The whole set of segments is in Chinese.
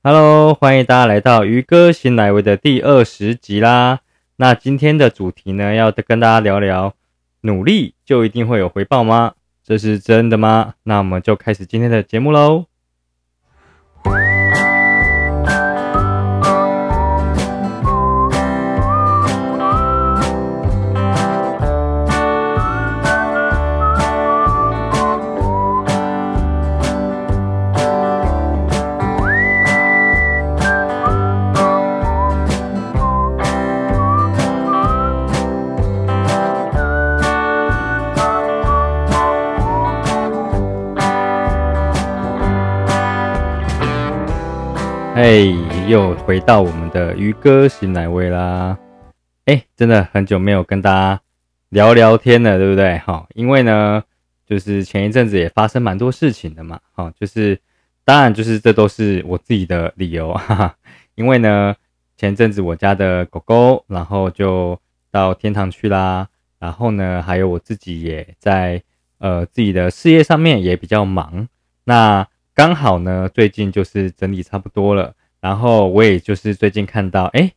Hello，欢迎大家来到鱼哥新来维的第二十集啦。那今天的主题呢，要跟大家聊聊，努力就一定会有回报吗？这是真的吗？那我们就开始今天的节目喽。哎，又回到我们的鱼哥醒来位啦！哎，真的很久没有跟大家聊聊天了，对不对？哈，因为呢，就是前一阵子也发生蛮多事情的嘛，哈，就是当然就是这都是我自己的理由，哈哈。因为呢，前阵子我家的狗狗，然后就到天堂去啦，然后呢，还有我自己也在呃自己的事业上面也比较忙，那。刚好呢，最近就是整理差不多了，然后我也就是最近看到，哎，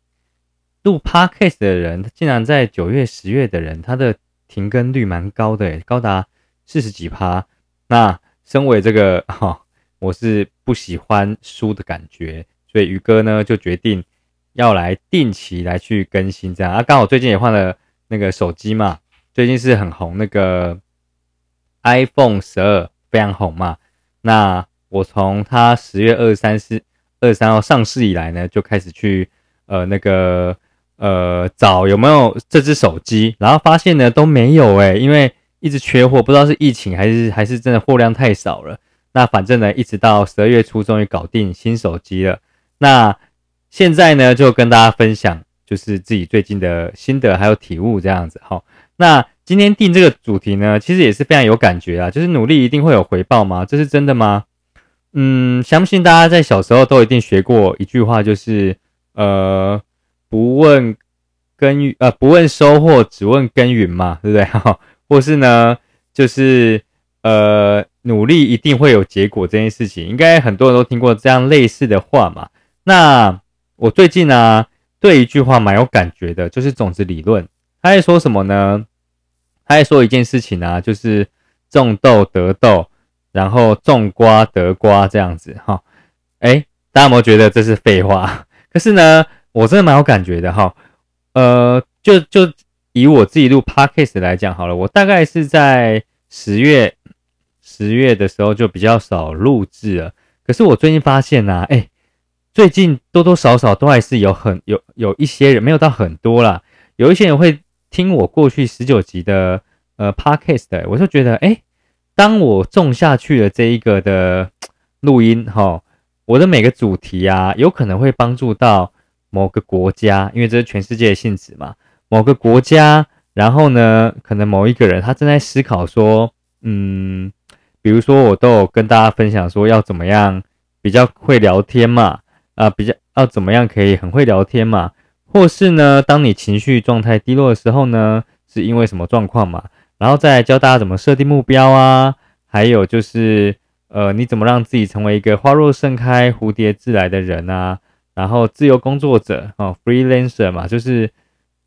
录 podcast 的人，他竟然在九月、十月的人，他的停更率蛮高的，高达四十几趴。那身为这个 哈，我是不喜欢输的感觉，所以于哥呢就决定要来定期来去更新这样啊。刚好最近也换了那个手机嘛，最近是很红那个 iPhone 十二非常红嘛，那。我从它十月二三四二三号上市以来呢，就开始去呃那个呃找有没有这只手机，然后发现呢都没有诶，因为一直缺货，不知道是疫情还是还是真的货量太少了。那反正呢，一直到十二月初终于搞定新手机了。那现在呢，就跟大家分享就是自己最近的心得还有体悟这样子。哈，那今天定这个主题呢，其实也是非常有感觉啊，就是努力一定会有回报吗？这是真的吗？嗯，相信大家在小时候都一定学过一句话，就是呃，不问耕耘，呃，不问收获，只问耕耘嘛，对不对？哈，或是呢，就是呃，努力一定会有结果这件事情，应该很多人都听过这样类似的话嘛。那我最近呢，对一句话蛮有感觉的，就是种子理论。他在说什么呢？他在说一件事情啊，就是种豆得豆。然后种瓜得瓜这样子哈，哎，大家有没有觉得这是废话？可是呢，我真的蛮有感觉的哈。呃，就就以我自己录 podcast 来讲好了，我大概是在十月十月的时候就比较少录制了。可是我最近发现呢，哎，最近多多少少都还是有很有有一些人没有到很多啦，有一些人会听我过去十九集的呃 podcast 的，我就觉得哎。当我种下去的这一个的 录音哈，我的每个主题啊，有可能会帮助到某个国家，因为这是全世界的性质嘛。某个国家，然后呢，可能某一个人他正在思考说，嗯，比如说我都有跟大家分享说要怎么样比较会聊天嘛，啊，比较要怎么样可以很会聊天嘛，或是呢，当你情绪状态低落的时候呢，是因为什么状况嘛？然后再教大家怎么设定目标啊，还有就是，呃，你怎么让自己成为一个花若盛开、蝴蝶自来的人啊？然后自由工作者哦，freelancer 嘛，就是，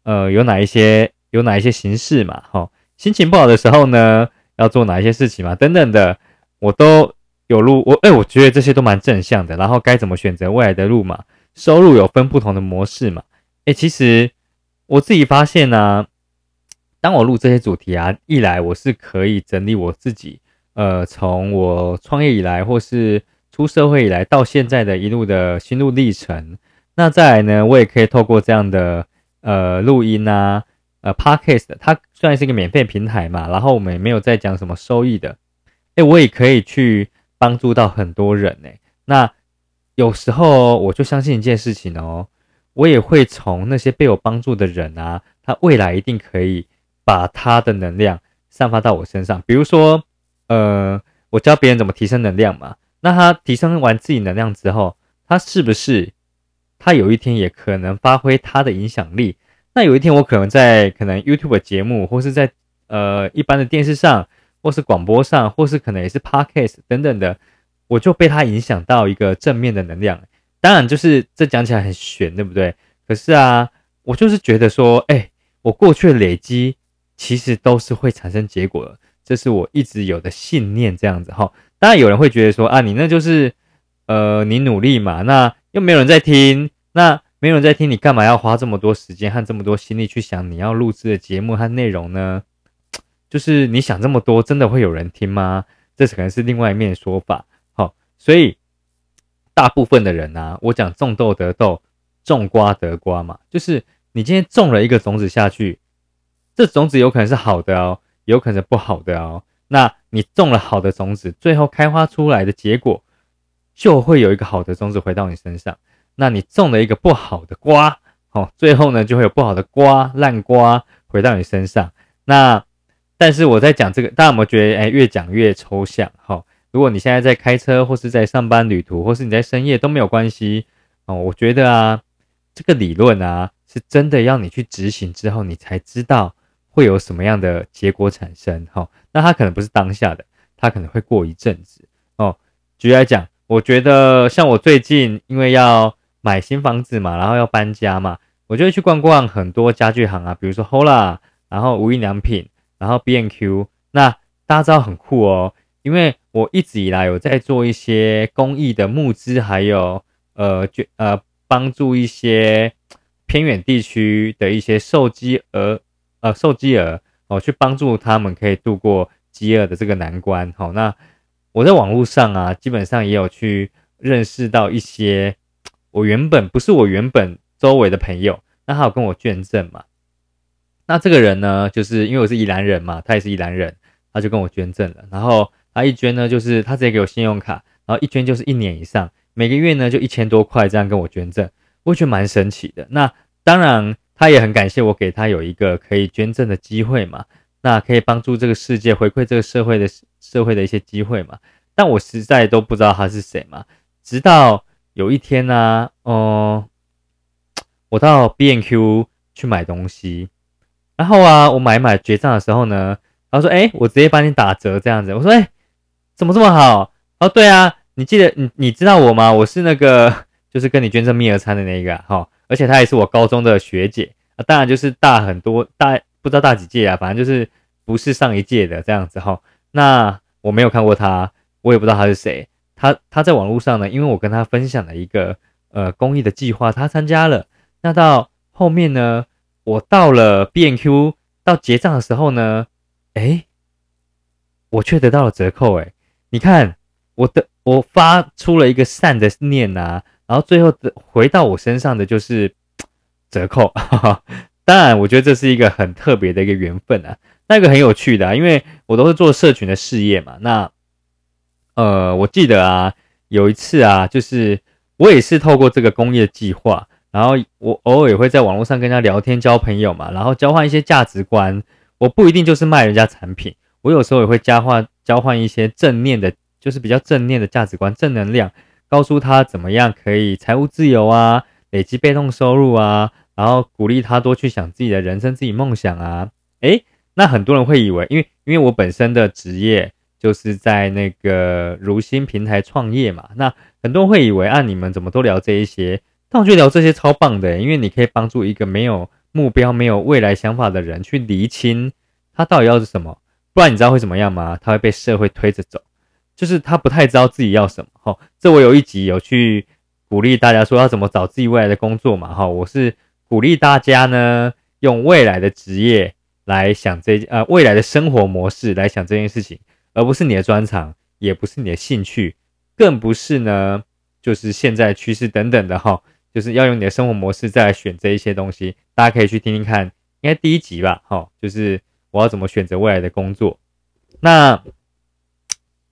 呃，有哪一些有哪一些形式嘛？哈，心情不好的时候呢，要做哪一些事情嘛？等等的，我都有录，我哎，我觉得这些都蛮正向的。然后该怎么选择未来的路嘛？收入有分不同的模式嘛？哎，其实我自己发现呢。当我录这些主题啊，一来我是可以整理我自己，呃，从我创业以来，或是出社会以来到现在的一路的心路历程。那再来呢，我也可以透过这样的呃录音啊，呃，podcast，它虽然是一个免费平台嘛，然后我们也没有在讲什么收益的，哎，我也可以去帮助到很多人呢。那有时候我就相信一件事情哦，我也会从那些被我帮助的人啊，他未来一定可以。把他的能量散发到我身上，比如说，呃，我教别人怎么提升能量嘛，那他提升完自己能量之后，他是不是他有一天也可能发挥他的影响力？那有一天我可能在可能 YouTube 节目，或是在呃一般的电视上，或是广播上，或是可能也是 Podcast 等等的，我就被他影响到一个正面的能量。当然就是这讲起来很玄，对不对？可是啊，我就是觉得说，哎，我过去的累积其实都是会产生结果的，这是我一直有的信念，这样子哈。当然有人会觉得说啊，你那就是呃，你努力嘛，那又没有人在听，那没有人在听，你干嘛要花这么多时间和这么多心力去想你要录制的节目和内容呢？就是你想这么多，真的会有人听吗？这可能是另外一面说法。好，所以大部分的人啊，我讲种豆得豆，种瓜得瓜嘛，就是你今天种了一个种子下去，这种子有可能是好的哦，有可能是不好的哦。那你种了好的种子，最后开花出来的结果，就会有一个好的种子回到你身上。那你种了一个不好的瓜，哦，最后呢就会有不好的瓜、烂瓜回到你身上。那但是我在讲这个，大家有没有觉得，哎，越讲越抽象？哈，如果你现在在开车，或是在上班旅途，或是你在深夜都没有关系哦。我觉得啊，这个理论啊，是真的要你去执行之后，你才知道会有什么样的结果产生。哈，那它可能不是当下的，它可能会过一阵子哦。举例来讲，我觉得像我最近因为要买新房子嘛，然后要搬家嘛，我就会去逛逛很多家具行啊，比如说 Hola，然后无印良品。然后 B N Q，那大家知道很酷哦，因为我一直以来有在做一些公益的募资，还有呃，就呃帮助一些偏远地区的一些受饥儿呃受饥饿哦，去帮助他们可以度过饥饿的这个难关。好，那我在网络上啊，基本上也有去认识到一些我原本不是我原本周围的朋友，那他有跟我捐赠嘛。那这个人呢，就是因为我是宜兰人嘛，他也是宜兰人，他就跟我捐赠了。然后他一捐呢，就是他直接给我信用卡，然后一捐就是一年以上，每个月呢就一千多块这样跟我捐赠，我觉得蛮神奇的。那当然他也很感谢我给他有一个可以捐赠的机会嘛，那可以帮助这个世界回馈这个社会的社会的一些机会嘛。但我实在都不知道他是谁嘛，直到有一天呢，哦，我到 B N Q 去买东西。然后啊，我买买结账的时候呢，他说：“哎，我直接帮你打折这样子。”我说：“哎，怎么这么好？”哦，对啊，你记得你你知道我吗？我是那个就是跟你捐赠蜜儿餐的那个哈，而且她也是我高中的学姐啊，当然就是大很多，大不知道大几届啊，反正就是不是上一届的这样子哈。那我没有看过她，我也不知道她是谁。她她在网络上呢，因为我跟她分享了一个呃公益的计划，她参加了。那到后面呢？我到了 B N Q 到结账的时候呢，哎，我却得到了折扣哎！你看，我的我发出了一个善的念呐，然后最后的回到我身上的就是折扣。当然，我觉得这是一个很特别的一个缘分啊，那个很有趣的，因为我都是做社群的事业嘛。那呃，我记得啊，有一次啊，就是我也是透过这个工业计划。然后我偶尔也会在网络上跟人家聊天交朋友嘛，然后交换一些价值观。我不一定就是卖人家产品，我有时候也会交换交换一些正念的，就是比较正念的价值观、正能量，告诉他怎么样可以财务自由啊，累积被动收入啊，然后鼓励他多去想自己的人生、自己梦想啊。诶，那很多人会以为，因为因为我本身的职业就是在那个如新平台创业嘛，那很多人会以为啊，你们怎么都聊这一些？但我觉得聊这些超棒的，因为你可以帮助一个没有目标、没有未来想法的人去厘清他到底要是什么。不然你知道会怎么样吗？他会被社会推着走，就是他不太知道自己要什么。哈，这我有一集有去鼓励大家说要怎么找自己未来的工作嘛。哈，我是鼓励大家呢用未来的职业来想这呃未来的生活模式来想这件事情，而不是你的专长，也不是你的兴趣，更不是呢就是现在趋势等等的哈。就是要用你的生活模式再来选这一些东西，大家可以去听听看，应该第一集吧，哈，就是我要怎么选择未来的工作。那，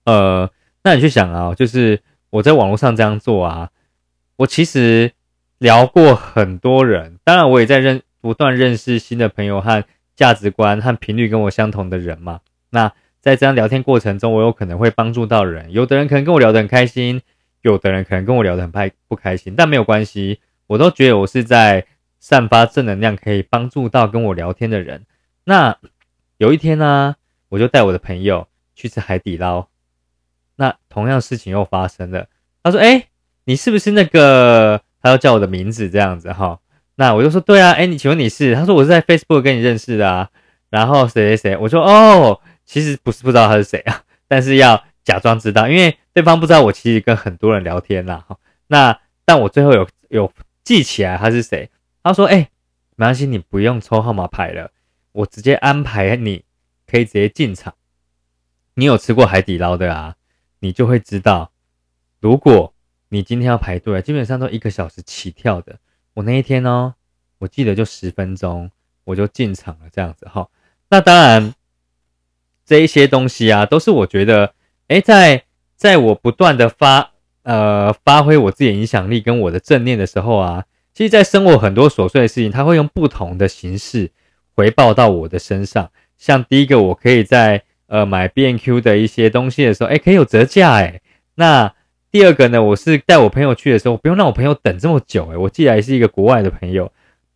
呃，那你去想啊，就是我在网络上这样做啊，我其实聊过很多人，当然我也在认不断认识新的朋友和价值观和频率跟我相同的人嘛。那在这样聊天过程中，我有可能会帮助到人，有的人可能跟我聊得很开心。有的人可能跟我聊得很不不开心，但没有关系，我都觉得我是在散发正能量，可以帮助到跟我聊天的人。那有一天呢，我就带我的朋友去吃海底捞，那同样事情又发生了。他说：“哎，你是不是那个？他要叫我的名字这样子哈。那我就说对啊，哎，你请问你是？他说我是在 Facebook 跟你认识的啊。然后谁谁谁？我说哦，其实不是不知道他是谁啊，但是要假装知道，因为对方不知道我其实跟很多人聊天啦。哈，那但我最后有有记起来他是谁。他说哎，没关系，你不用抽号码牌了，我直接安排你可以直接进场。你有吃过海底捞的啊？你就会知道，如果你今天要排队，基本上都一个小时起跳的。我那一天哦，我记得就十分钟我就进场了，这样子哈。那当然，这一些东西啊，都是我觉得，哎，在在我不断的发呃发挥我自己的影响力跟我的正念的时候啊，其实，在生活很多琐碎的事情，它会用不同的形式回报到我的身上。像第一个，我可以在呃买 B N Q 的一些东西的时候，哎，可以有折价，哎。那第二个呢，我是带我朋友去的时候，不用让我朋友等这么久，哎，我寄来是一个国外的朋友，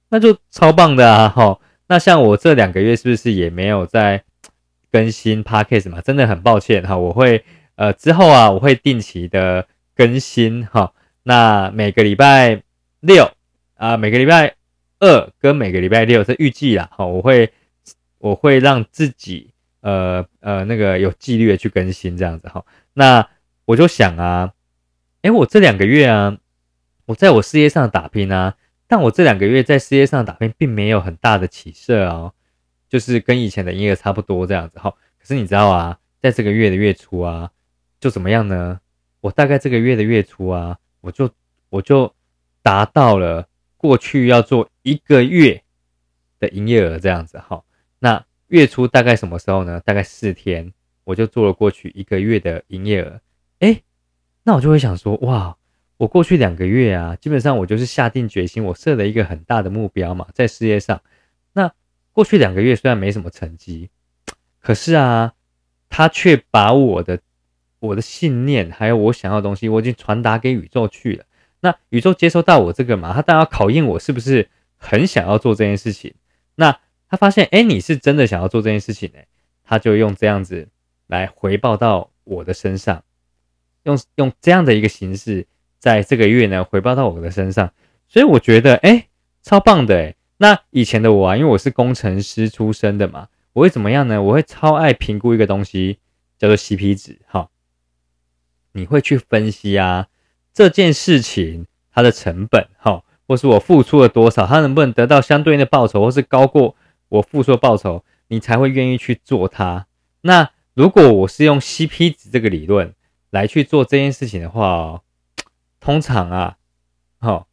那就超棒的啊，哈。那像我这两个月是不是也没有在更新 podcast 嘛？真的很抱歉哈，我会呃之后啊，我会定期的更新哈。那每个礼拜六啊，每个礼拜二跟每个礼拜六是预计啦，哈，我会我会让自己呃呃那个有纪律的去更新这样子哈。那我就想啊，诶，我这两个月啊，我在我事业上打拼啊。但我这两个月在事业上打拼，并没有很大的起色哦，就是跟以前的营业额差不多这样子哈。可是你知道啊，在这个月的月初啊，就怎么样呢？我大概这个月的月初啊，我就我就达到了过去要做一个月的营业额这样子哈。那月初大概什么时候呢？大概四天，我就做了过去一个月的营业额。哎，那我就会想说，哇！我过去两个月啊，基本上我就是下定决心，我设了一个很大的目标嘛，在事业上。那过去两个月虽然没什么成绩，可是啊，他却把我的我的信念还有我想要的东西，我已经传达给宇宙去了。那宇宙接收到我这个嘛，他当然要考验我是不是很想要做这件事情。那他发现，哎，你是真的想要做这件事情，哎，他就用这样子来回报到我的身上，用用这样的一个形式。在这个月呢，回报到我的身上，所以我觉得，哎，超棒的，哎。那以前的我啊，因为我是工程师出身的嘛，我会怎么样呢？我会超爱评估一个东西，叫做 CP 值，哈。你会去分析啊，这件事情它的成本，哈，或是我付出了多少，它能不能得到相对应的报酬，或是高过我付出报酬，你才会愿意去做它。那如果我是用 CP 值这个理论来去做这件事情的话哦。通常啊，好，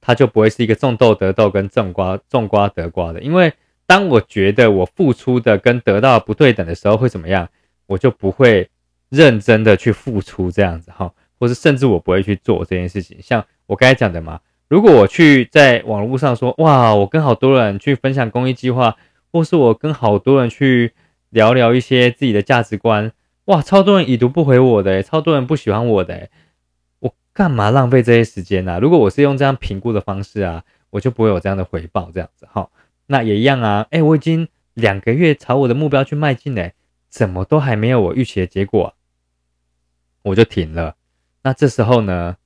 它就不会是一个种豆得豆跟种瓜种瓜得瓜的。因为当我觉得我付出的跟得到不对等的时候，会怎么样？我就不会认真的去付出这样子哈，或是甚至我不会去做这件事情。像我刚才讲的嘛，如果我去在网络上说，哇，我跟好多人去分享公益计划，或是我跟好多人去聊聊一些自己的价值观，哇，超多人已读不回我的，超多人不喜欢我的。我干嘛浪费这些时间呢？如果我是用这样评估的方式啊，我就不会有这样的回报，这样子哈。那也一样啊。哎，我已经两个月朝我的目标去迈进嘞，怎么都还没有我预期的结果，我就停了。那这时候呢，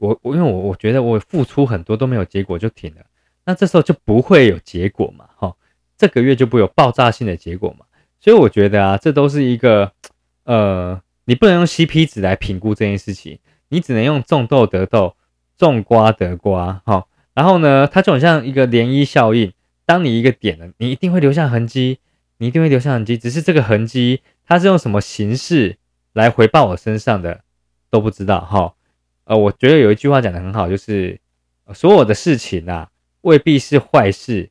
我我因为我我觉得我付出很多都没有结果，就停了。那这时候就不会有结果嘛，哈。这个月就不会有爆炸性的结果嘛。所以我觉得啊，这都是一个呃，你不能用 CP 值来评估这件事情。你只能用种豆得豆，种瓜得瓜，哈。然后呢，它就很像一个涟漪效应。当你一个点了，你一定会留下痕迹，你一定会留下痕迹。只是这个痕迹，它是用什么形式来回报我身上的，都不知道，哈。呃，我觉得有一句话讲的很好，就是所有的事情啊，未必是坏事，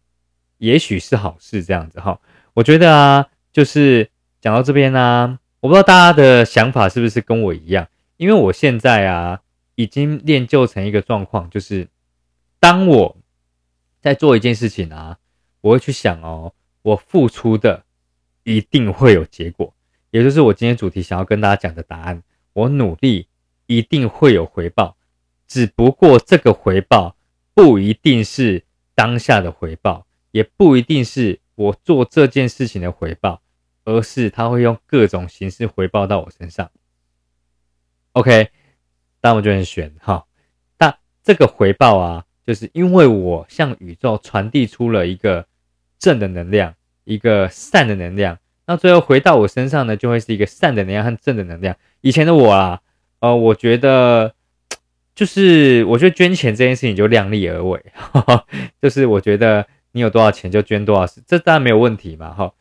也许是好事，这样子，哈。我觉得啊，就是讲到这边呢，我不知道大家的想法是不是跟我一样。因为我现在啊，已经练就成一个状况，就是当我在做一件事情啊，我会去想哦，我付出的一定会有结果，也就是我今天主题想要跟大家讲的答案。我努力一定会有回报，只不过这个回报不一定是当下的回报，也不一定是我做这件事情的回报，而是他会用各种形式回报到我身上。OK，但我就很悬哈，这个回报啊，就是因为我向宇宙传递出了一个正的能量，一个善的能量，那最后回到我身上呢，就会是一个善的能量和正的能量。以前的我啊，呃，我觉得就是我觉得捐钱这件事情就量力而为，就是我觉得你有多少钱就捐多少，这当然没有问题嘛，哈。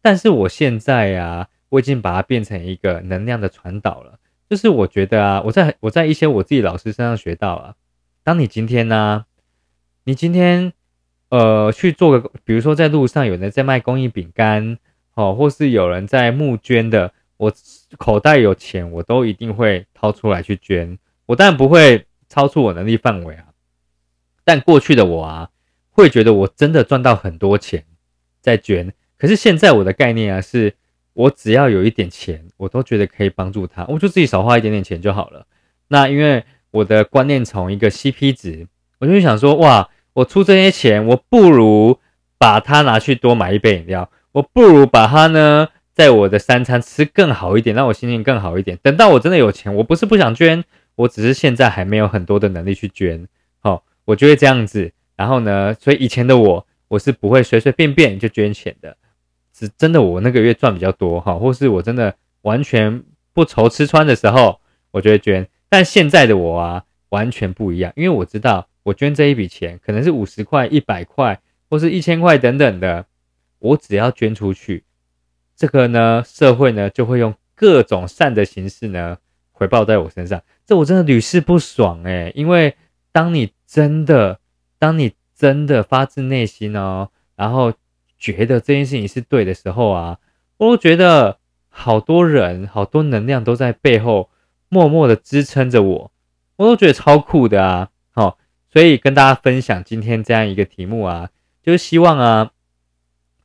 但是我现在呀，我已经把它变成一个能量的传导了。就是我觉得啊，我在我在一些我自己老师身上学到啊，当你今天呢，你今天呃去做个，比如说在路上有人在卖公益饼干，哦，或是有人在募捐的，我口袋有钱，我都一定会掏出来去捐。我当然不会超出我能力范围啊，但过去的我啊，会觉得我真的赚到很多钱在捐。可是现在我的概念啊，是我只要有一点钱，我都觉得可以帮助他，我就自己少花一点点钱就好了。那因为我的观念从一个 CP 值，我就想说，哇，我出这些钱，我不如把它拿去多买一杯饮料，我不如把它呢，在我的三餐吃更好一点，让我心情更好一点。等到我真的有钱，我不是不想捐，我只是现在还没有很多的能力去捐。好，我就会这样子。然后呢，所以以前的我，我是不会随随便便就捐钱的。是真的，我那个月赚比较多哈，或是我真的完全不愁吃穿的时候，我就会捐。但现在的我啊，完全不一样，因为我知道我捐这一笔钱可能是五十块、一百块，或是一千块等等的，我只要捐出去，这个呢，社会呢就会用各种善的形式呢回报在我身上。这我真的屡试不爽诶，因为当你真的，当你真的发自内心哦，然后。觉得这件事情是对的时候啊，我都觉得好多人、好多能量都在背后默默的支撑着我，我都觉得超酷的啊！好，所以跟大家分享今天这样一个题目啊，就是希望啊，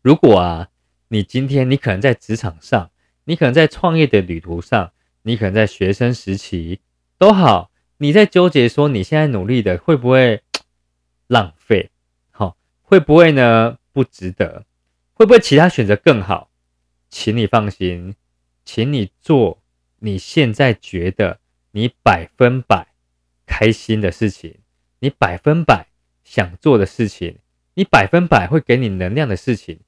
如果啊，你今天你可能在职场上，你可能在创业的旅途上，你可能在学生时期都好，你在纠结说你现在努力的会不会 浪费？好，会不会呢？不值得？会不会其他选择更好？请你放心，请你做你现在觉得你百分百开心的事情，你百分百想做的事情，你百分百会给你能量的事情。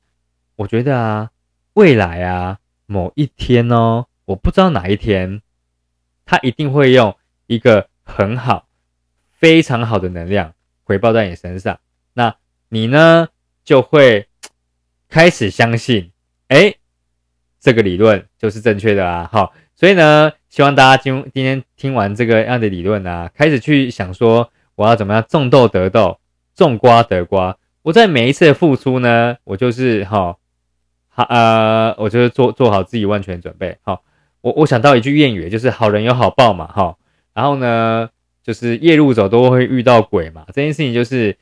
我觉得啊，未来啊，某一天哦，我不知道哪一天，他一定会用一个很好、非常好的能量回报在你身上。那你呢？就会开始相信，哎，这个理论就是正确的啊！好，所以呢，希望大家今今天听完这个样的理论啊，开始去想说，我要怎么样种豆得豆，种瓜得瓜。我在每一次的付出呢，我就是哈，好呃，我就是做做好自己万全准备。好，我我想到一句谚语，就是好人有好报嘛，哈。然后呢，就是夜路走都会遇到鬼嘛，这件事情就是。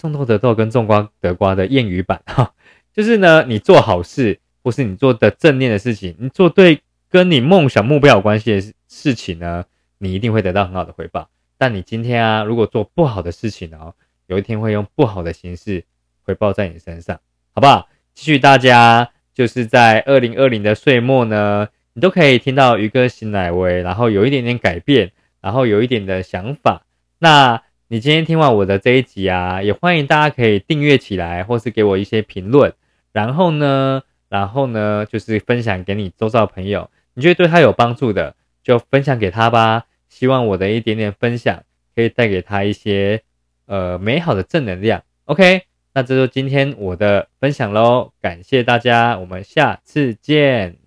种豆得豆跟种瓜得瓜的谚语版哈，就是呢，你做好事或是你做的正念的事情，你做对跟你梦想目标有关系的事情呢，你一定会得到很好的回报。但你今天啊，如果做不好的事情哦，有一天会用不好的形式回报在你身上，好不好？继续大家就是在二零二零的岁末呢，你都可以听到鱼哥醒来威，然后有一点点改变，然后有一点的想法，那。你今天听完我的这一集啊，也欢迎大家可以订阅起来，或是给我一些评论。然后呢，然后呢，就是分享给你周遭朋友，你觉得对他有帮助的，就分享给他吧。希望我的一点点分享可以带给他一些呃美好的正能量。OK，那这就今天我的分享喽，感谢大家，我们下次见。